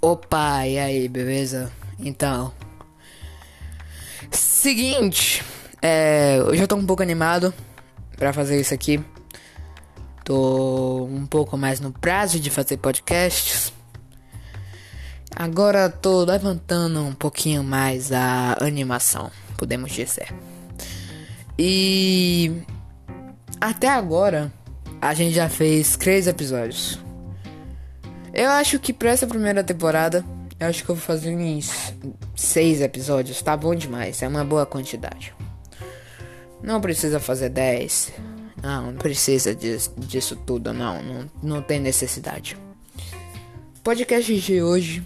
Opa, e aí, beleza? Então, seguinte, é, eu já tô um pouco animado pra fazer isso aqui. Tô um pouco mais no prazo de fazer podcasts. Agora tô levantando um pouquinho mais a animação, podemos dizer. E até agora a gente já fez três episódios. Eu acho que pra essa primeira temporada, eu acho que eu vou fazer uns seis episódios, tá bom demais, é uma boa quantidade. Não precisa fazer dez, não, não precisa disso, disso tudo, não, não, não tem necessidade. O podcast de hoje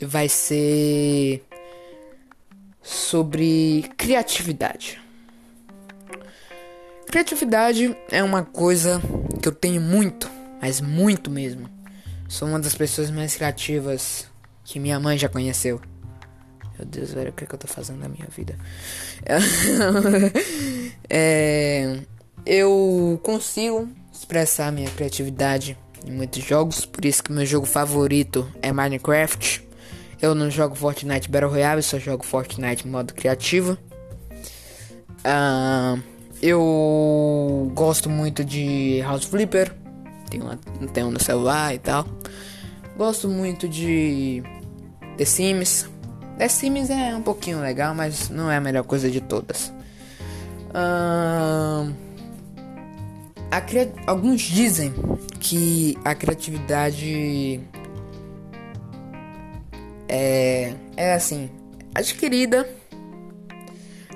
vai ser sobre criatividade. Criatividade é uma coisa que eu tenho muito, mas muito mesmo. Sou uma das pessoas mais criativas que minha mãe já conheceu. Meu Deus, velho, o que, é que eu tô fazendo na minha vida? é, eu consigo expressar minha criatividade em muitos jogos, por isso que meu jogo favorito é Minecraft. Eu não jogo Fortnite Battle Royale, só jogo Fortnite modo criativo. Uh, eu gosto muito de House Flipper. Tem, uma, tem um no celular e tal. Gosto muito de The Sims. The Sims é um pouquinho legal, mas não é a melhor coisa de todas. Uh, alguns dizem que a criatividade é, é assim, adquirida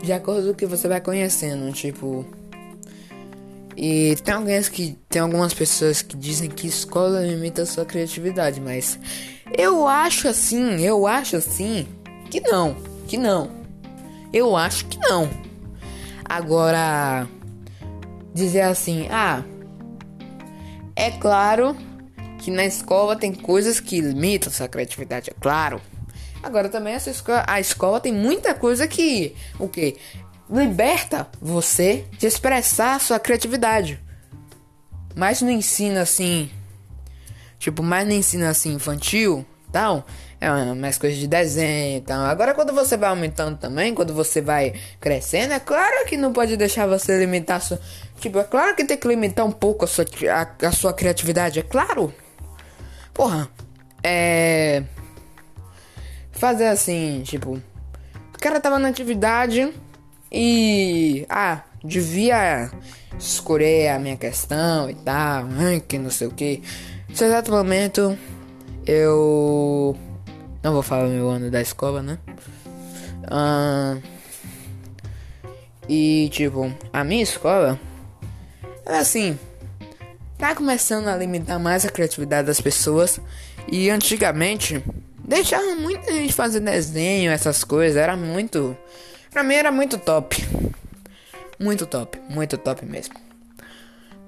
de acordo com o que você vai conhecendo, tipo. E tem alguém que tem algumas pessoas que dizem que escola limita a sua criatividade, mas eu acho assim, eu acho assim que não, que não. Eu acho que não. Agora dizer assim, ah, é claro que na escola tem coisas que limitam sua criatividade, é claro. Agora também essa escola, a escola tem muita coisa que o que liberta você de expressar sua criatividade. Mas no ensino assim, tipo, mais no ensino assim infantil, tal, é mais coisa de desenho e tal. Agora quando você vai aumentando também, quando você vai crescendo, é claro que não pode deixar você limitar sua, tipo, é claro que tem que limitar um pouco a sua a, a sua criatividade, é claro. Porra, é. Fazer assim, tipo. O cara tava na atividade e. Ah, devia escolher a minha questão e tal, que não sei o que. Nesse exato momento, eu. Não vou falar meu ano da escola, né? Ah, e tipo, a minha escola é assim tá começando a limitar mais a criatividade das pessoas. E antigamente deixava muita gente fazer desenho, essas coisas. Era muito. Pra mim era muito top. Muito top, muito top mesmo.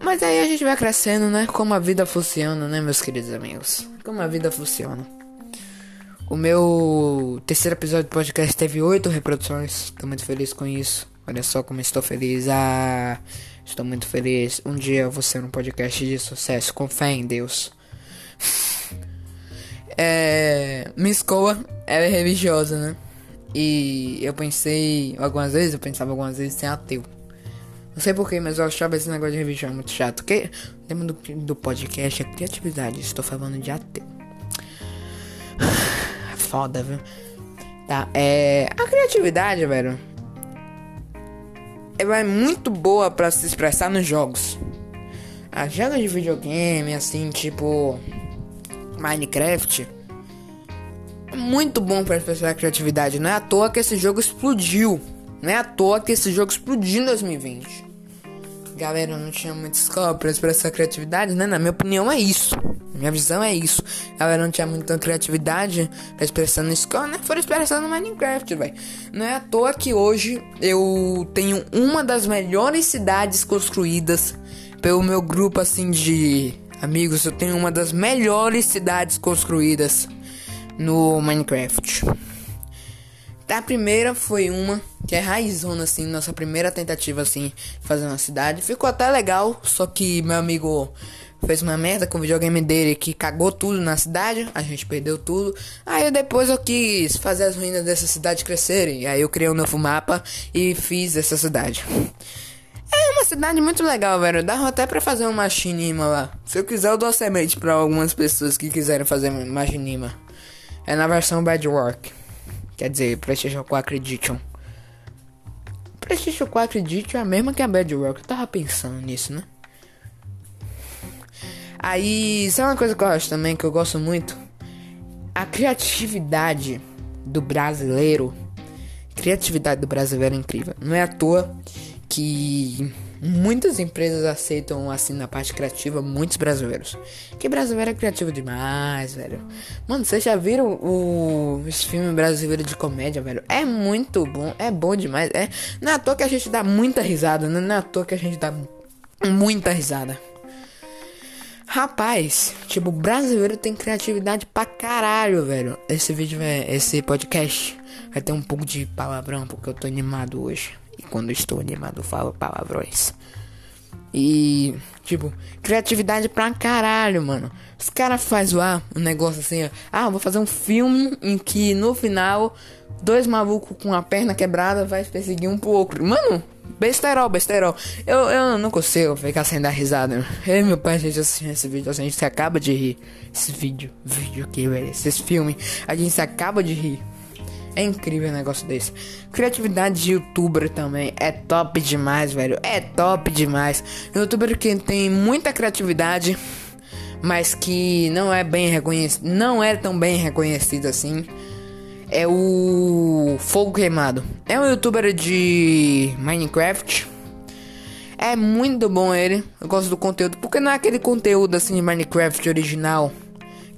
Mas aí a gente vai crescendo, né? Como a vida funciona, né, meus queridos amigos? Como a vida funciona. O meu terceiro episódio do podcast teve oito reproduções. Tô muito feliz com isso. Olha só como estou feliz. Ah. Estou muito feliz. Um dia eu vou ser um podcast de sucesso. Com fé em Deus. é, minha escola é religiosa, né? E eu pensei algumas vezes, eu pensava algumas vezes ser ateu. Não sei porquê, mas eu achava esse negócio de religião muito chato. Que tema do, do podcast é criatividade. Estou falando de ateu. Foda, viu? Tá, é. A criatividade, velho ela é muito boa para se expressar nos jogos. As jogos de videogame, assim, tipo Minecraft, muito bom para expressar a criatividade. Não é à toa que esse jogo explodiu. Não é à toa que esse jogo explodiu em 2020. Galera, não tinha muita escola pra expressar criatividade, né? Na minha opinião é isso. Minha visão é isso. Galera, não tinha muita criatividade pra expressar na escola, né? Foram expressando Minecraft, velho. Não é à toa que hoje eu tenho uma das melhores cidades construídas pelo meu grupo, assim, de amigos. Eu tenho uma das melhores cidades construídas no Minecraft. A primeira foi uma que é raizona, assim, nossa primeira tentativa, assim, fazer uma cidade. Ficou até legal, só que meu amigo fez uma merda com o videogame dele que cagou tudo na cidade, a gente perdeu tudo. Aí depois eu quis fazer as ruínas dessa cidade crescerem. Aí eu criei um novo mapa e fiz essa cidade. É uma cidade muito legal, velho. Dá até pra fazer um machinima lá. Se eu quiser, eu dou semente pra algumas pessoas que quiserem fazer machinima. É na versão Bedrock. Quer dizer, PlayStation 4 Edition. PlayStation 4 Edition é a mesma que a Bedrock. Eu tava pensando nisso, né? Aí, sabe uma coisa que eu acho também que eu gosto muito? A criatividade do brasileiro. criatividade do brasileiro é incrível. Não é à toa que muitas empresas aceitam assim na parte criativa muitos brasileiros. Que brasileiro é criativo demais, velho. Mano, vocês já viram o esse filme brasileiro de comédia, velho? É muito bom, é bom demais. É, não é à toa que a gente dá muita risada, né? não é à toa que a gente dá muita risada. Rapaz, tipo, brasileiro tem criatividade pra caralho, velho. Esse vídeo, vai, esse podcast vai ter um pouco de palavrão, porque eu tô animado hoje. E quando estou animado, falo palavrões. E, tipo, criatividade pra caralho, mano. Os caras fazem lá um negócio assim, ó. Ah, vou fazer um filme em que no final, dois malucos com a perna quebrada vai perseguir um pro outro. Mano, besterol, besterol. Eu, eu não consigo ficar sem dar risada. Eu meu pai, a gente assiste esse vídeo, a gente se acaba de rir. Esse vídeo, vídeo aqui, velho. Esses filmes, a gente se acaba de rir. É incrível um negócio desse. Criatividade de youtuber também é top demais, velho. É top demais. Youtuber que tem muita criatividade, mas que não é bem reconhecido, não é tão bem reconhecido assim. É o Fogo Queimado. É um youtuber de Minecraft. É muito bom ele. Eu gosto do conteúdo, porque não é aquele conteúdo assim de Minecraft original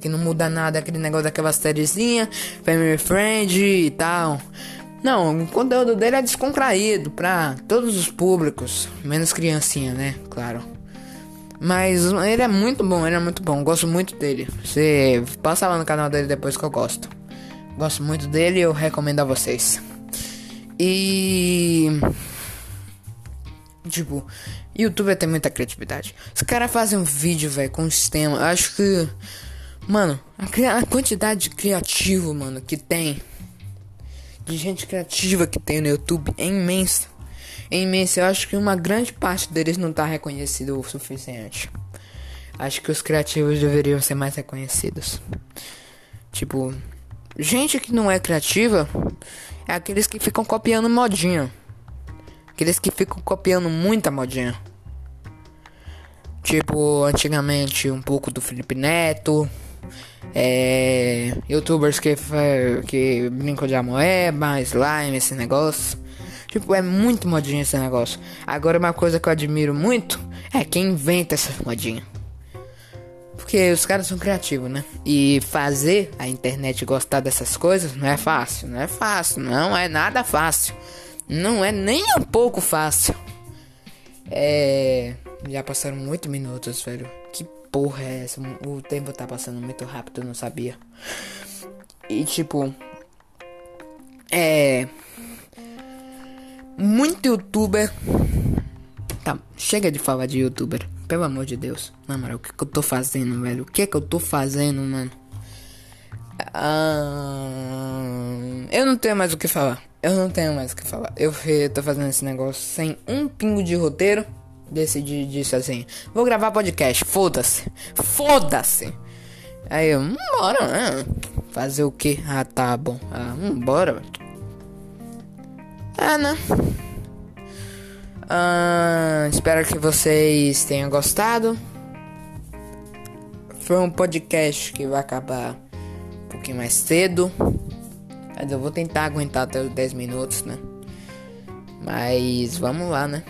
que não muda nada, aquele negócio daquela sériezinha, family friend e tal. Não, o conteúdo dele é descontraído pra todos os públicos, menos criancinha, né? Claro. Mas ele é muito bom, ele é muito bom, gosto muito dele. Você passa lá no canal dele depois que eu gosto. Gosto muito dele e eu recomendo a vocês. E. Tipo, YouTube tem muita criatividade. Os caras fazem um vídeo, velho, com um sistema. Acho que Mano, a, a, quantidade de criativo, mano, que tem. De gente criativa que tem no YouTube é imensa. É imensa. Eu acho que uma grande parte deles não tá reconhecido o suficiente. Acho que os criativos deveriam ser mais reconhecidos. Tipo, gente que não é criativa é aqueles que ficam copiando modinha. Aqueles que ficam copiando muita modinha. Tipo, antigamente um pouco do Felipe Neto, é, youtubers que, que brincam de amoeba, slime, esse negócio. Tipo, é muito modinha esse negócio. Agora, uma coisa que eu admiro muito é quem inventa essa modinha. Porque os caras são criativos, né? E fazer a internet gostar dessas coisas não é fácil. Não é fácil. Não é nada fácil. Não é nem um pouco fácil. É. Já passaram muitos minutos, velho. Que porra é essa? O tempo tá passando muito rápido, eu não sabia. E tipo. É. Muito youtuber. Tá, chega de falar de youtuber. Pelo amor de Deus. Na moral, o que, que eu tô fazendo, velho? O que que eu tô fazendo, mano? Ah, eu não tenho mais o que falar. Eu não tenho mais o que falar. Eu, eu tô fazendo esse negócio sem um pingo de roteiro decidi disso assim. Vou gravar podcast, foda-se. Foda-se. Aí eu, bora, né? Fazer o que? Ah, tá bom. Ah, bora. Ah, né? Ah, espero que vocês tenham gostado. Foi um podcast que vai acabar um pouquinho mais cedo. Mas eu vou tentar aguentar até os 10 minutos, né? Mas vamos lá, né?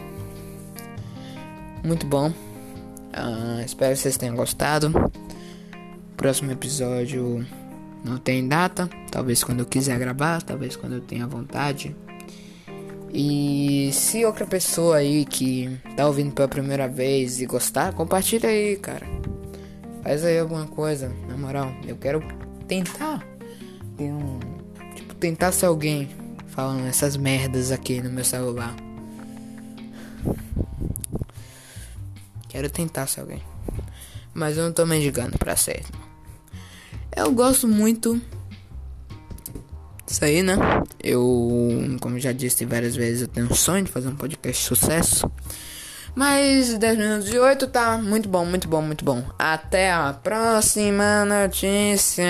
Muito bom. Uh, espero que vocês tenham gostado. Próximo episódio não tem data. Talvez quando eu quiser gravar, talvez quando eu tenha vontade. E se outra pessoa aí que tá ouvindo pela primeira vez e gostar, compartilha aí, cara. Faz aí alguma coisa, na moral. Eu quero tentar ter um. Tipo, tentar ser alguém falando essas merdas aqui no meu celular. Quero tentar ser alguém. Mas eu não tô mendigando pra certo. Eu gosto muito. Isso aí, né? Eu, como já disse várias vezes, eu tenho um sonho de fazer um podcast de sucesso. Mas 10 minutos de 8 tá muito bom, muito bom, muito bom. Até a próxima notícia.